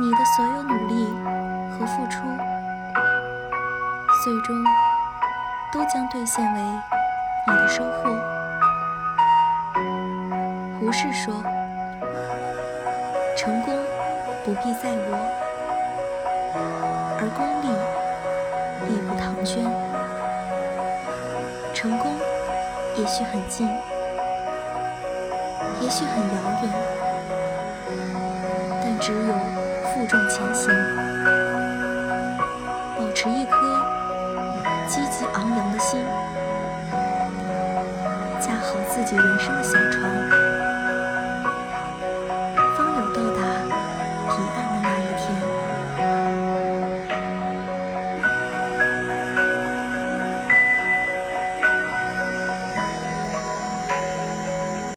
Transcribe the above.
你的所有努力和付出，最终都将兑现为你的收获。胡适说：“成功不必在我，而功利必不唐捐。成功也许很近，也许很遥远，但只有负重前行，保持一颗积极昂扬的心，驾好自己人生的小船。”